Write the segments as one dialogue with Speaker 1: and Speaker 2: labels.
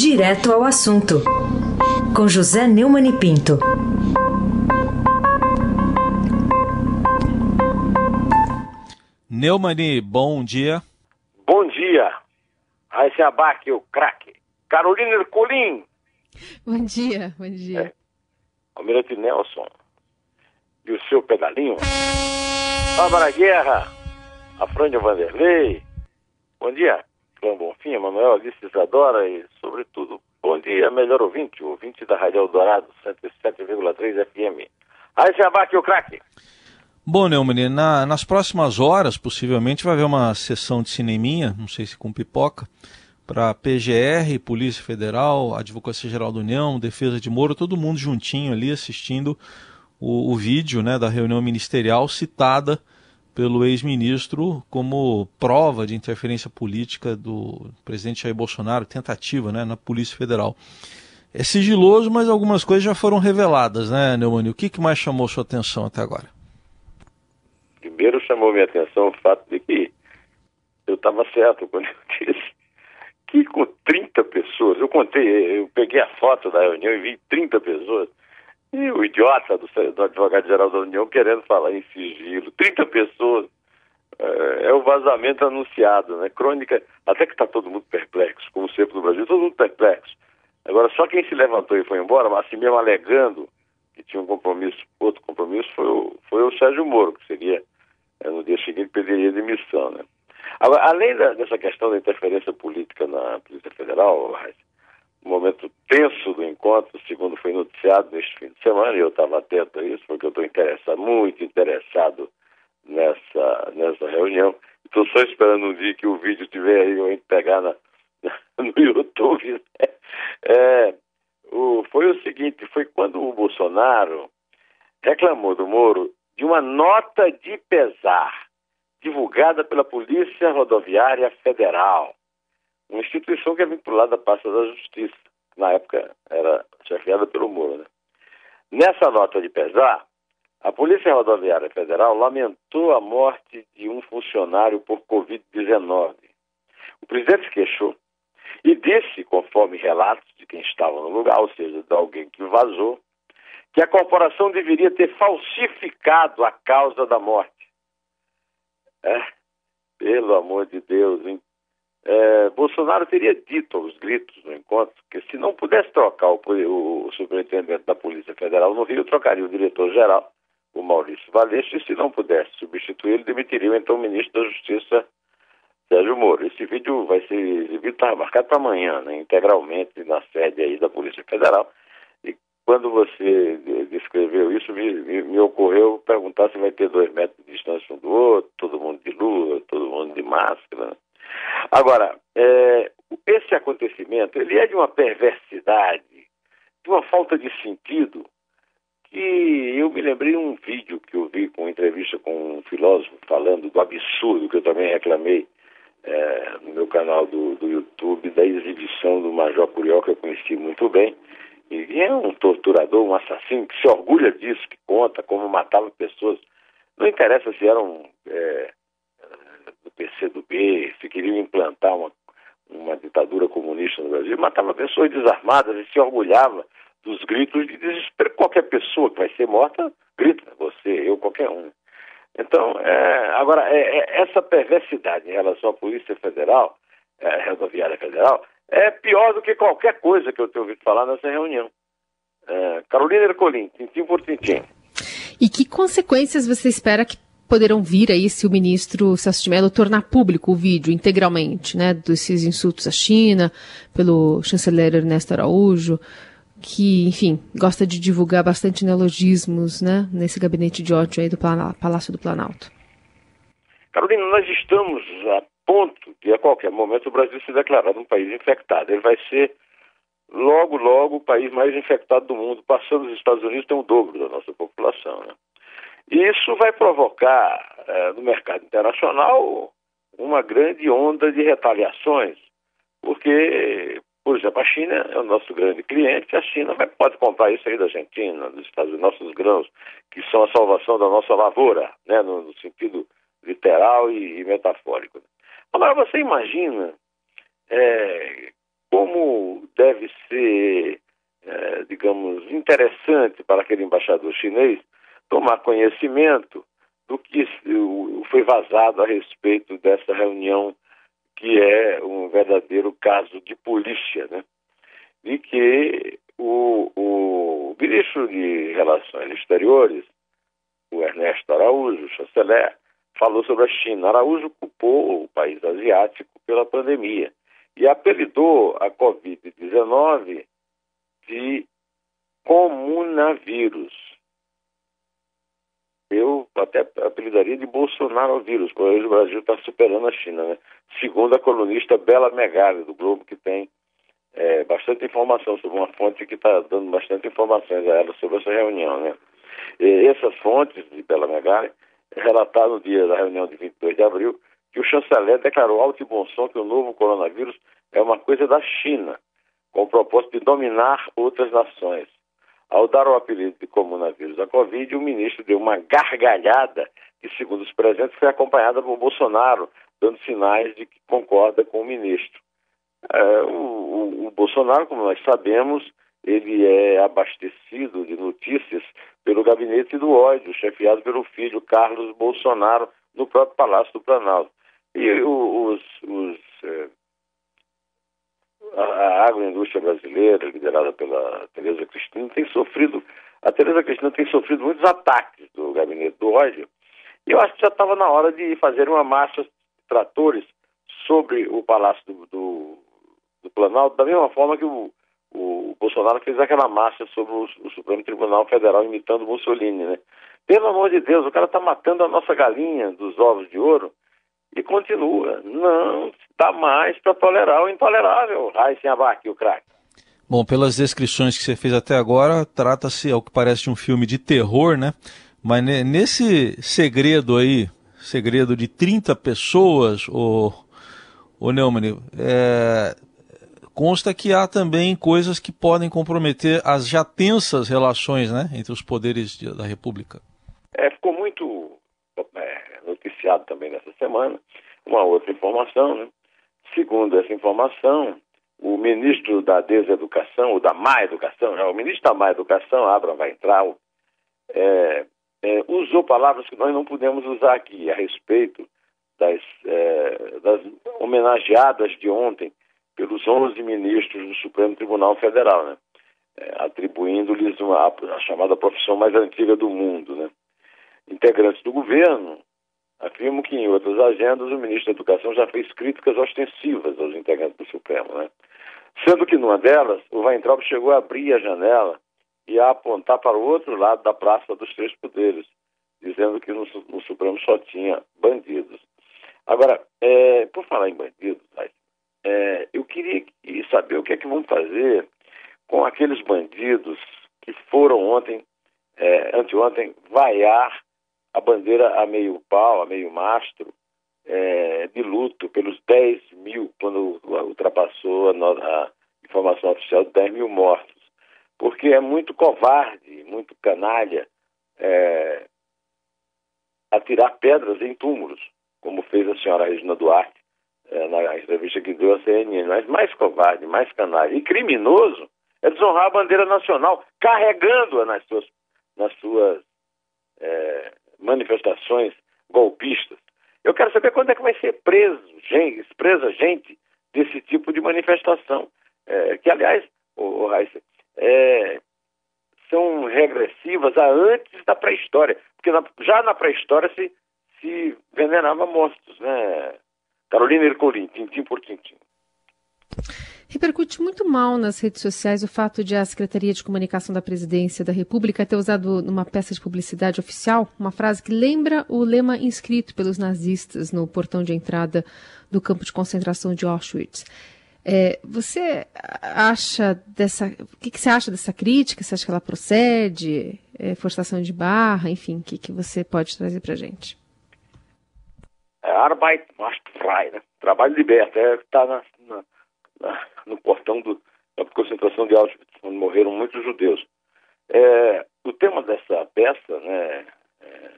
Speaker 1: Direto ao assunto, com José Neumann e Pinto.
Speaker 2: Neumani, bom dia.
Speaker 3: Bom dia. Raíssa Abac, o craque. Carolina Ercolim.
Speaker 4: Bom dia, bom dia. É.
Speaker 3: Almirante Nelson. E o seu pedalinho. Bárbara Guerra. Afrânio Vanderlei. Bom dia. Clã Bonfim, Emanuel, Alice Isadora e, sobretudo, bom dia, melhor ouvinte, ouvinte da Rádio Eldorado, 107,3 FM. Aí se abate o craque.
Speaker 2: Bom, Neumann, na, nas próximas horas, possivelmente, vai haver uma sessão de cineminha, não sei se com pipoca, para PGR, Polícia Federal, Advocacia Geral da União, Defesa de Moro, todo mundo juntinho ali assistindo o, o vídeo né, da reunião ministerial citada pelo ex-ministro como prova de interferência política do presidente Jair Bolsonaro, tentativa né, na Polícia Federal. É sigiloso, mas algumas coisas já foram reveladas, né, Neumani? O que, que mais chamou sua atenção até agora?
Speaker 3: Primeiro chamou minha atenção o fato de que eu estava certo quando eu disse que com 30 pessoas, eu contei, eu peguei a foto da reunião e vi 30 pessoas, e o idiota do, do advogado-geral da União querendo falar em sigilo. 30 pessoas. É, é o vazamento anunciado, né? Crônica, até que está todo mundo perplexo, como sempre no Brasil, todo mundo perplexo. Agora, só quem se levantou e foi embora, mas assim mesmo alegando que tinha um compromisso, outro compromisso, foi o, foi o Sérgio Moro, que seria, é, no dia seguinte, pediria demissão, né? Agora, além da, dessa questão da interferência política na Polícia Federal, momento tenso do encontro, segundo foi noticiado neste fim de semana, e eu estava atento a isso, porque eu estou interessado, muito interessado nessa, nessa reunião. Estou só esperando um dia que o vídeo estiver aí, eu pegar na, no YouTube. Né? É, o, foi o seguinte, foi quando o Bolsonaro reclamou do Moro de uma nota de pesar divulgada pela Polícia Rodoviária Federal uma instituição que é vinculada à pasta da Justiça, na época era chefiada pelo Moro. Né? Nessa nota de pesar, a Polícia Rodoviária Federal lamentou a morte de um funcionário por Covid-19. O presidente se queixou e disse, conforme relatos de quem estava no lugar, ou seja, de alguém que vazou, que a corporação deveria ter falsificado a causa da morte. É, pelo amor de Deus, hein? É, Bolsonaro teria dito aos gritos no encontro que se não pudesse trocar o, o, o superintendente da Polícia Federal no Rio, trocaria o diretor-geral, o Maurício Valeixo, e se não pudesse substituir, ele demitiria então o ministro da Justiça, Sérgio Moro. Esse vídeo vai ser exibido, está marcado para amanhã, né, integralmente na sede aí da Polícia Federal. E quando você descreveu isso, me, me, me ocorreu perguntar se vai ter dois metros de distância um do outro, todo mundo de lua, todo mundo de máscara? Agora, é, esse acontecimento, ele é de uma perversidade, de uma falta de sentido, que eu me lembrei um vídeo que eu vi com uma entrevista com um filósofo falando do absurdo, que eu também reclamei é, no meu canal do, do YouTube, da exibição do Major Curió, que eu conheci muito bem, e é um torturador, um assassino que se orgulha disso, que conta como matava pessoas. Não interessa se eram é, do PCdoB, se queriam implantar uma, uma ditadura comunista no Brasil, matava pessoas desarmadas e se orgulhava dos gritos de desespero. Qualquer pessoa que vai ser morta, grita, você, eu, qualquer um. Então, é, agora, é, é, essa perversidade em relação à Polícia Federal, é, Rodoviária Federal, é pior do que qualquer coisa que eu tenho ouvido falar nessa reunião. É, Carolina Ercolim, tintim por tintim.
Speaker 4: E que consequências você espera que poderão vir aí se o ministro Celso de Mello tornar público o vídeo integralmente, né, desses insultos à China, pelo chanceler Ernesto Araújo, que, enfim, gosta de divulgar bastante neologismos, né, nesse gabinete de ódio aí do Palácio do Planalto.
Speaker 3: Carolina, nós estamos a ponto de, a qualquer momento, o Brasil se declarar um país infectado. Ele vai ser, logo, logo, o país mais infectado do mundo. Passando os Estados Unidos, tem o dobro da nossa população, né? Isso vai provocar é, no mercado internacional uma grande onda de retaliações, porque, por exemplo, a China é o nosso grande cliente, a China vai, pode comprar isso aí da Argentina, dos Estados Unidos, nossos grãos, que são a salvação da nossa lavoura, né, no, no sentido literal e, e metafórico. Agora, você imagina é, como deve ser, é, digamos, interessante para aquele embaixador chinês tomar conhecimento do que foi vazado a respeito dessa reunião, que é um verdadeiro caso de polícia, né? De que o, o ministro de Relações Exteriores, o Ernesto Araújo, chanceler, falou sobre a China. Araújo culpou o país asiático pela pandemia e apelidou a Covid-19 de comunavírus. Eu até apelidaria de Bolsonaro vírus, porque hoje o Brasil está superando a China, né? Segundo a colunista Bela Megali, do Globo, que tem é, bastante informação sobre uma fonte que está dando bastante informações a ela sobre essa reunião, né? E essas fontes de Bela Megali relataram no dia da reunião de 22 de abril que o chanceler declarou alto e bom som que o novo coronavírus é uma coisa da China, com o propósito de dominar outras nações. Ao dar o apelido de coronavírus à Covid, o ministro deu uma gargalhada que, segundo os presentes, foi acompanhada por Bolsonaro, dando sinais de que concorda com o ministro. É, o, o, o Bolsonaro, como nós sabemos, ele é abastecido de notícias pelo gabinete do ódio, chefiado pelo filho Carlos Bolsonaro, no próprio Palácio do Planalto. E os, os a agroindústria brasileira, liderada pela Tereza Cristina, tem sofrido, a Tereza Cristina tem sofrido muitos ataques do gabinete do ódio, e eu acho que já estava na hora de fazer uma marcha de tratores sobre o Palácio do, do, do Planalto, da mesma forma que o, o Bolsonaro fez aquela marcha sobre o, o Supremo Tribunal Federal imitando Mussolini, né? Pelo amor de Deus, o cara está matando a nossa galinha dos ovos de ouro e continua. Não dá mais para tolerar o intolerável. sem Abac, o craque.
Speaker 2: Bom, pelas descrições que você fez até agora, trata-se, ao que parece, de um filme de terror, né? Mas nesse segredo aí, segredo de 30 pessoas, o, o Neumann, é, consta que há também coisas que podem comprometer as já tensas relações né, entre os poderes de, da República.
Speaker 3: É, ficou muito noticiado também nessa semana uma outra informação. Né? Segundo essa informação, o ministro da Deseducação, ou da Má Educação, né? o ministro da Má Educação, Abraham Weintraub, é, é, usou palavras que nós não podemos usar aqui a respeito das, é, das homenageadas de ontem pelos 11 ministros do Supremo Tribunal Federal, né? É, atribuindo-lhes a chamada profissão mais antiga do mundo. Né? Integrantes do governo afirmam que em outras agendas o ministro da Educação já fez críticas ostensivas aos integrantes do Supremo. Né? Sendo que numa delas, o Weintraub chegou a abrir a janela e a apontar para o outro lado da Praça dos Três Poderes, dizendo que no, no Supremo só tinha bandidos. Agora, é, por falar em bandidos, é, eu queria saber o que é que vão fazer com aqueles bandidos que foram ontem, é, anteontem, vaiar a bandeira a meio pau, a meio mastro, é, de luto pelos 10 mil, quando ultrapassou a, a, informação oficial de 10 mil mortos. Porque é muito covarde, muito canalha é, atirar pedras em túmulos, como fez a senhora Regina Duarte é, na entrevista que deu à CNN. Mas mais covarde, mais canalha e criminoso é desonrar a bandeira nacional, carregando-a nas suas, nas suas é, manifestações golpistas. Eu quero saber quando é que vai ser preso, gente, presa gente desse tipo de manifestação. É, que, aliás, o, o é, são regressivas a antes da pré-história. Porque na, já na pré-história se, se venenava mortos, né? Carolina Ercolim, tintim por tintim.
Speaker 4: Repercute muito mal nas redes sociais o fato de a Secretaria de Comunicação da Presidência da República ter usado numa peça de publicidade oficial uma frase que lembra o lema inscrito pelos nazistas no portão de entrada do campo de concentração de Auschwitz. É, você acha dessa. O que, que, você acha dessa crítica? Você acha que ela procede? É, forçação de barra? Enfim, o que, que você pode trazer para gente?
Speaker 3: É, Arbeit macht frei, né? Trabalho liberta. Está é, na, na no portão do, da concentração de Auschwitz, onde morreram muitos judeus. É, o tema dessa peça, né, é,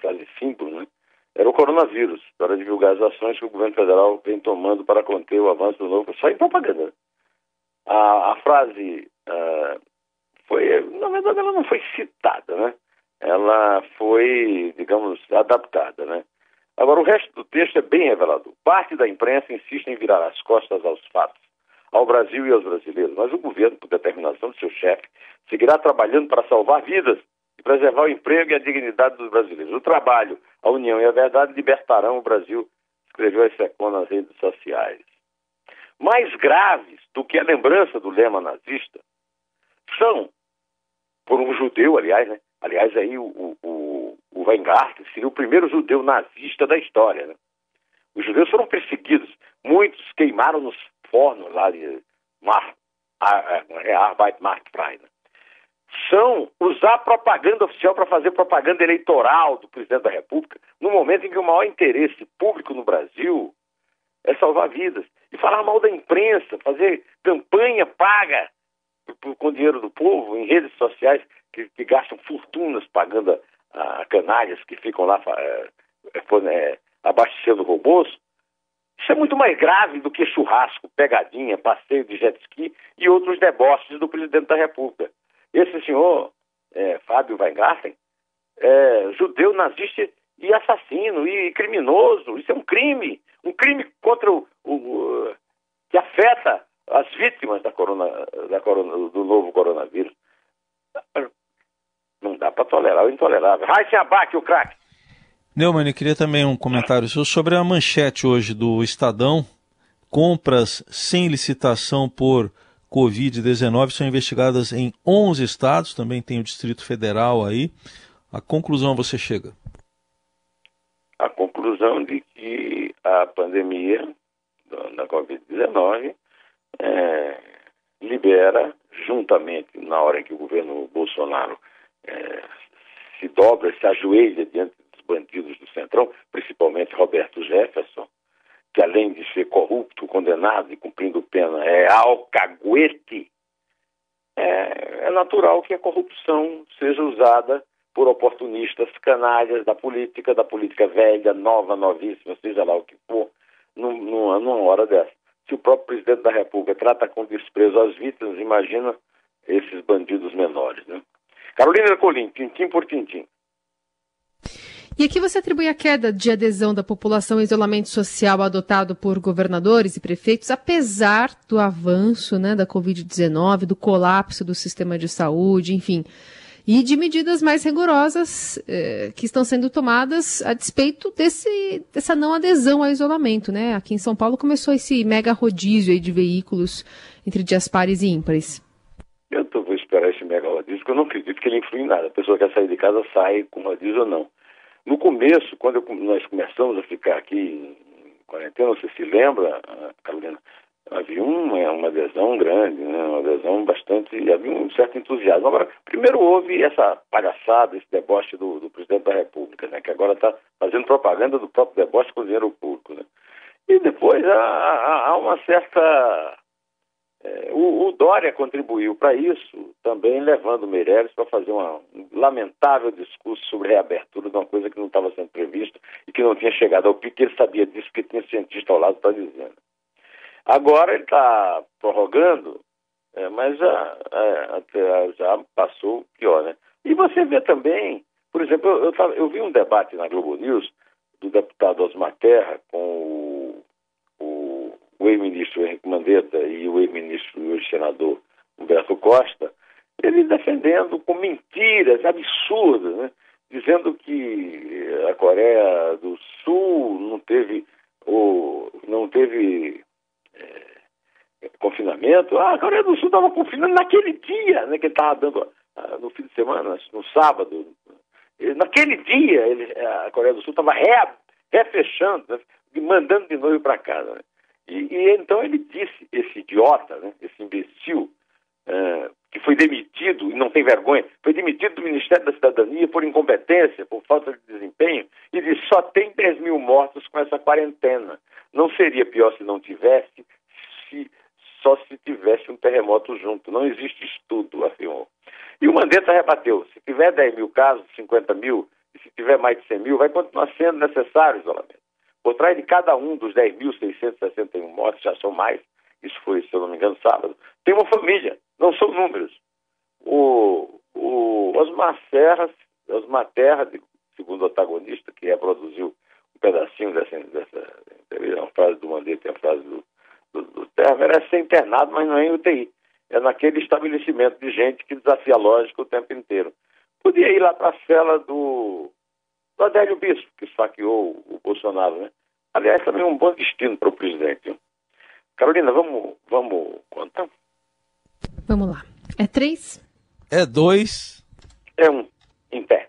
Speaker 3: frase símbolo, né, era o coronavírus, para divulgar as ações que o governo federal vem tomando para conter o avanço do novo, só em propaganda. A, a frase uh, foi, na verdade, ela não foi citada, né? Ela foi, digamos, adaptada, né? Agora, o resto do texto é bem revelador. Parte da imprensa insiste em virar as costas aos fatos, ao Brasil e aos brasileiros, mas o governo, por determinação do seu chefe, seguirá trabalhando para salvar vidas e preservar o emprego e a dignidade dos brasileiros. O trabalho, a união e a verdade libertarão o Brasil, escreveu a Secom nas redes sociais. Mais graves do que a lembrança do lema nazista são, por um judeu, aliás, né? aliás, aí o, o, o Weingarten seria o primeiro judeu nazista da história. Né? Os judeus foram perseguidos, muitos queimaram nos fornos lá de Mar, é, Arbeit Marktfrei. Né? são usar propaganda oficial para fazer propaganda eleitoral do presidente da República, no momento em que o maior interesse público no Brasil é salvar vidas. E falar mal da imprensa, fazer campanha paga com dinheiro do povo em redes sociais que, que gastam fortunas pagando a, a, canalhas que ficam lá é, é, abastecendo robôs. Isso é muito mais grave do que churrasco, pegadinha, passeio de jet ski e outros deboches do presidente da República. Esse senhor, é, Fábio Weingarten, é judeu, nazista e assassino e criminoso. Isso é um crime. Um crime contra o, o, o que afeta as vítimas da corona, da corona, do novo coronavírus. Não dá para tolerar o intolerável. Raíssa Abac, o craque.
Speaker 2: Neumann, queria também um comentário seu sobre a manchete hoje do Estadão. Compras sem licitação por Covid-19 são investigadas em 11 estados, também tem o Distrito Federal aí. A conclusão você chega?
Speaker 3: A conclusão de que a pandemia da Covid-19 é, libera, juntamente na hora em que o governo Bolsonaro é, se dobra, se ajoelha diante bandidos do Centrão, principalmente Roberto Jefferson, que além de ser corrupto, condenado e cumprindo pena, é alcaguete, é, é natural que a corrupção seja usada por oportunistas canalhas da política, da política velha, nova, novíssima, seja lá o que for, numa, numa hora dessa. Se o próprio presidente da República trata com desprezo as vítimas, imagina esses bandidos menores. Né? Carolina Colim, tintim por tintim.
Speaker 4: E aqui você atribui a queda de adesão da população ao isolamento social adotado por governadores e prefeitos, apesar do avanço né, da Covid-19, do colapso do sistema de saúde, enfim, e de medidas mais rigorosas eh, que estão sendo tomadas a despeito desse, dessa não adesão ao isolamento. Né? Aqui em São Paulo começou esse mega rodízio de veículos entre dias pares e ímpares.
Speaker 3: Eu tô, vou esperar esse mega rodízio, porque eu não acredito que ele influi em nada. A pessoa quer sair de casa, sai com rodízio ou não. No começo, quando eu, nós começamos a ficar aqui em quarentena, você se lembra, Carolina, havia uma, uma adesão grande, né? uma adesão bastante, havia um certo entusiasmo. Agora, primeiro houve essa palhaçada, esse deboche do, do presidente da República, né? que agora está fazendo propaganda do próprio deboche com dinheiro público. Né? E depois há, há, há uma certa é, o, o, Dória contribuiu para isso, também levando Meirelles para fazer uma, um lamentável discurso sobre reabertura de uma coisa que não estava sendo prevista e que não tinha chegado ao pico, ele sabia disso, porque tinha cientista ao lado para dizendo. Agora ele está prorrogando, é, mas já, é, já passou pior, né? E você vê também, por exemplo, eu, eu, eu vi um debate na Globo News do deputado Osmar Terra com o, o o ex-ministro Henrique Mandetta e o ex-ministro e hoje senador Humberto Costa, ele defendendo com mentiras absurdas, né? dizendo que a Coreia do Sul não teve, ou, não teve é, confinamento. Ah, a Coreia do Sul estava confinando naquele dia, né, que estava dando ah, no fim de semana, no sábado. Naquele dia, ele, a Coreia do Sul estava refechando, né, mandando de novo para casa. Né? E, e, então ele disse, esse idiota, né, esse imbecil, uh, que foi demitido, e não tem vergonha, foi demitido do Ministério da Cidadania por incompetência, por falta de desempenho, e disse, só tem 10 mil mortos com essa quarentena. Não seria pior se não tivesse, se, só se tivesse um terremoto junto. Não existe estudo, afirmou. E o Mandetta rebateu, se tiver 10 mil casos, 50 mil, e se tiver mais de 100 mil, vai continuar sendo necessário isolamento. Por trás de cada um dos 10.661 mortes, já são mais, isso foi, se eu não me engano, sábado, tem uma família, não são números. O, o Osmar Serra, Osmar Terra, segundo o antagonista, que reproduziu um pedacinho dessa, dessa entrevista, uma frase do Mandetta e a frase do, do, do Terra, merece ser internado, mas não é em UTI. É naquele estabelecimento de gente que desafia a lógica o tempo inteiro. Podia ir lá para a cela do, do Adélio Bispo, que saqueou o Bolsonaro, né? Aliás, também é um bom destino para o presidente. Carolina, vamos, vamos contar?
Speaker 4: Vamos lá. É três?
Speaker 2: É dois.
Speaker 3: É um. Em pé.